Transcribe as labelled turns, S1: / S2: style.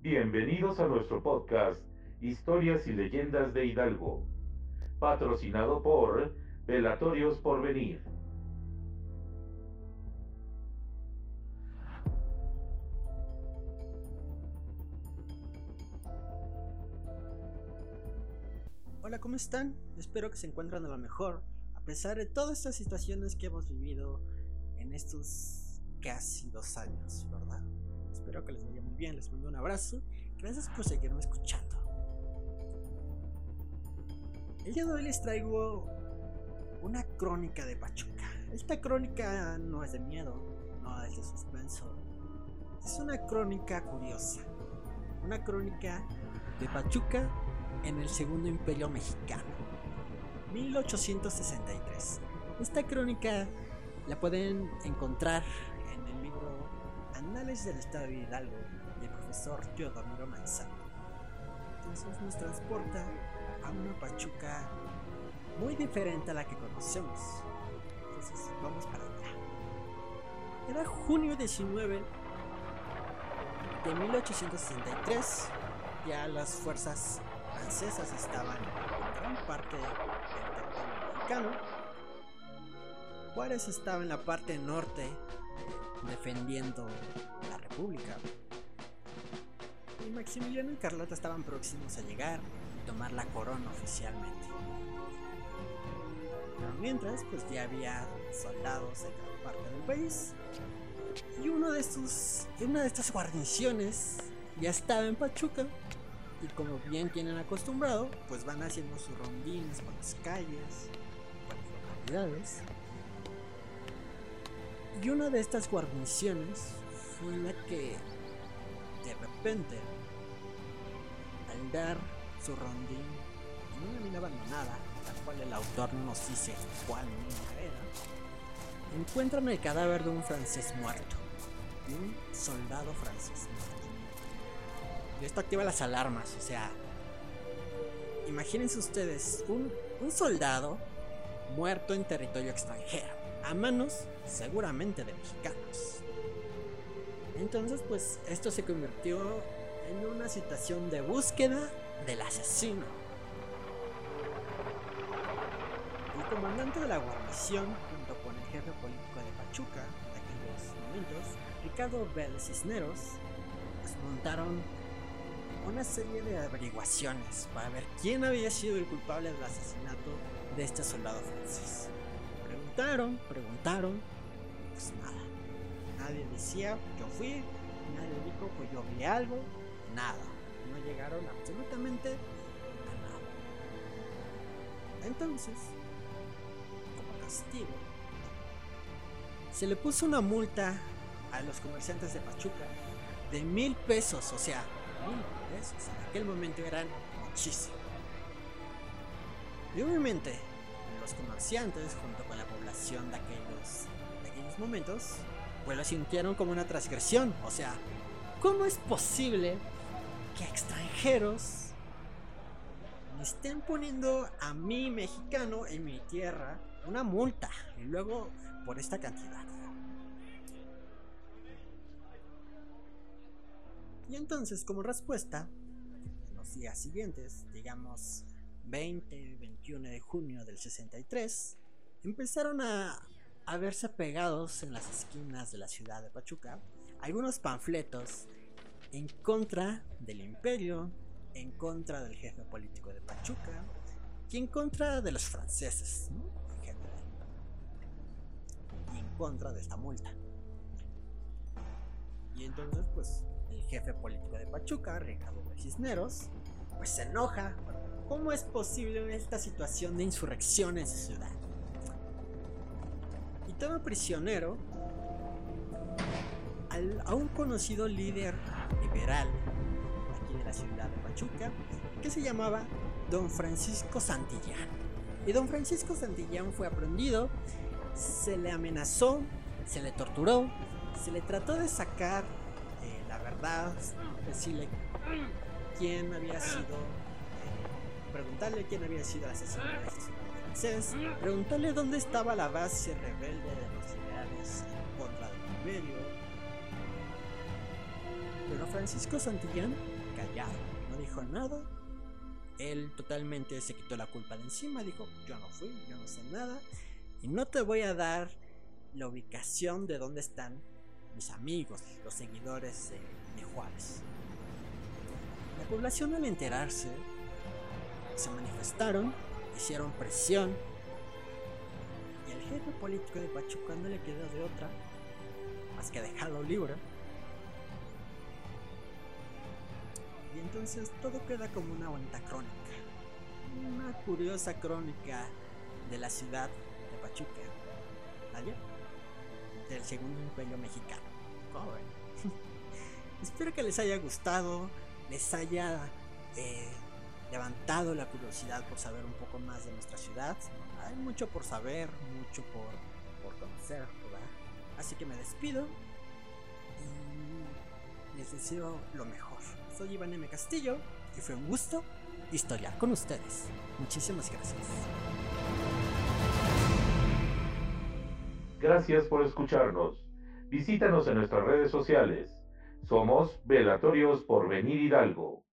S1: Bienvenidos a nuestro podcast Historias y Leyendas de Hidalgo, patrocinado por Velatorios Porvenir.
S2: Hola, ¿cómo están? Espero que se encuentren a lo mejor, a pesar de todas estas situaciones que hemos vivido en estos casi dos años, ¿verdad? Espero que les vaya bien, les mando un abrazo, gracias por seguirme escuchando. El día de hoy les traigo una crónica de Pachuca. Esta crónica no es de miedo, no es de suspenso, es una crónica curiosa, una crónica de Pachuca en el Segundo Imperio Mexicano, 1863. Esta crónica la pueden encontrar en el libro Anales del Estado de Hidalgo profesor Teodoro Manzano. Entonces nos transporta a una Pachuca muy diferente a la que conocemos. Entonces vamos para allá. Era junio 19 de 1863. Ya las fuerzas francesas estaban en gran parte del territorio mexicano. Juárez estaba en la parte norte defendiendo la República. Maximiliano y Carlota estaban próximos a llegar y tomar la corona oficialmente. Pero mientras, pues ya había soldados en gran parte del país. Y uno de estos, una de estas guarniciones ya estaba en Pachuca y como bien tienen acostumbrado, pues van haciendo sus rondines por las calles, por las localidades. Y una de estas guarniciones fue la que de repente, al dar su rondín en una mina abandonada, la cual el autor no nos dice cuál mina era, encuentran el cadáver de un francés muerto, de un soldado francés muerto. Y esto activa las alarmas, o sea, imagínense ustedes un, un soldado muerto en territorio extranjero, a manos seguramente de mexicanos. Entonces, pues esto se convirtió en una situación de búsqueda del asesino. El comandante de la guarnición, junto con el jefe político de Pachuca de aquellos momentos, Ricardo Bell Cisneros, pues montaron una serie de averiguaciones para ver quién había sido el culpable del asesinato de este soldado francés. Preguntaron, preguntaron, pues nada. Nadie decía yo fui, nadie dijo que yo vi algo, nada. No llegaron absolutamente a nada. Entonces, como castigo, se le puso una multa a los comerciantes de Pachuca de mil pesos, o sea, mil pesos en aquel momento eran muchísimo. Y obviamente, los comerciantes, junto con la población de aquellos, de aquellos momentos, pues lo sintieron como una transgresión. O sea, ¿cómo es posible que extranjeros me estén poniendo a mí, mexicano, en mi tierra, una multa? Y luego por esta cantidad. Y entonces, como respuesta, en los días siguientes, digamos 20 y 21 de junio del 63, empezaron a, a verse pegados en las esquinas de la ciudad de Pachuca algunos panfletos en contra del imperio, en contra del jefe político de Pachuca y en contra de los franceses, ¿no? en general, y en contra de esta multa. Y entonces, pues, el jefe político de Pachuca, Ricardo Cisneros, pues se enoja. ¿Cómo es posible esta situación de insurrección en su ciudad? Y toma prisionero a un conocido líder liberal aquí de la ciudad de Pachuca, que se llamaba Don Francisco Santillán. Y Don Francisco Santillán fue aprendido, se le amenazó, se le torturó, se le trató de sacar eh, la verdad, decirle quién había sido, eh, preguntarle quién había sido el francés, preguntarle dónde estaba la base rebelde de los ideales contra del imperio. Pero Francisco Santillán, callado, no dijo nada. Él totalmente se quitó la culpa de encima, dijo, yo no fui, yo no sé nada. Y no te voy a dar la ubicación de dónde están mis amigos, los seguidores de, de Juárez. La población al enterarse se manifestaron, hicieron presión. Y el jefe político de Pachuca no le quedó de otra más que dejarlo libre. Y entonces todo queda como una bonita crónica, una curiosa crónica de la ciudad de Pachuca, allá, del segundo imperio mexicano. Espero que les haya gustado, les haya eh, levantado la curiosidad por saber un poco más de nuestra ciudad. Hay mucho por saber, mucho por, conocer, ¿verdad? Así que me despido y les deseo lo mejor. Soy Iván M. Castillo y fue un gusto historiar con ustedes. Muchísimas gracias.
S1: Gracias por escucharnos. Visítanos en nuestras redes sociales. Somos Velatorios por Venir Hidalgo.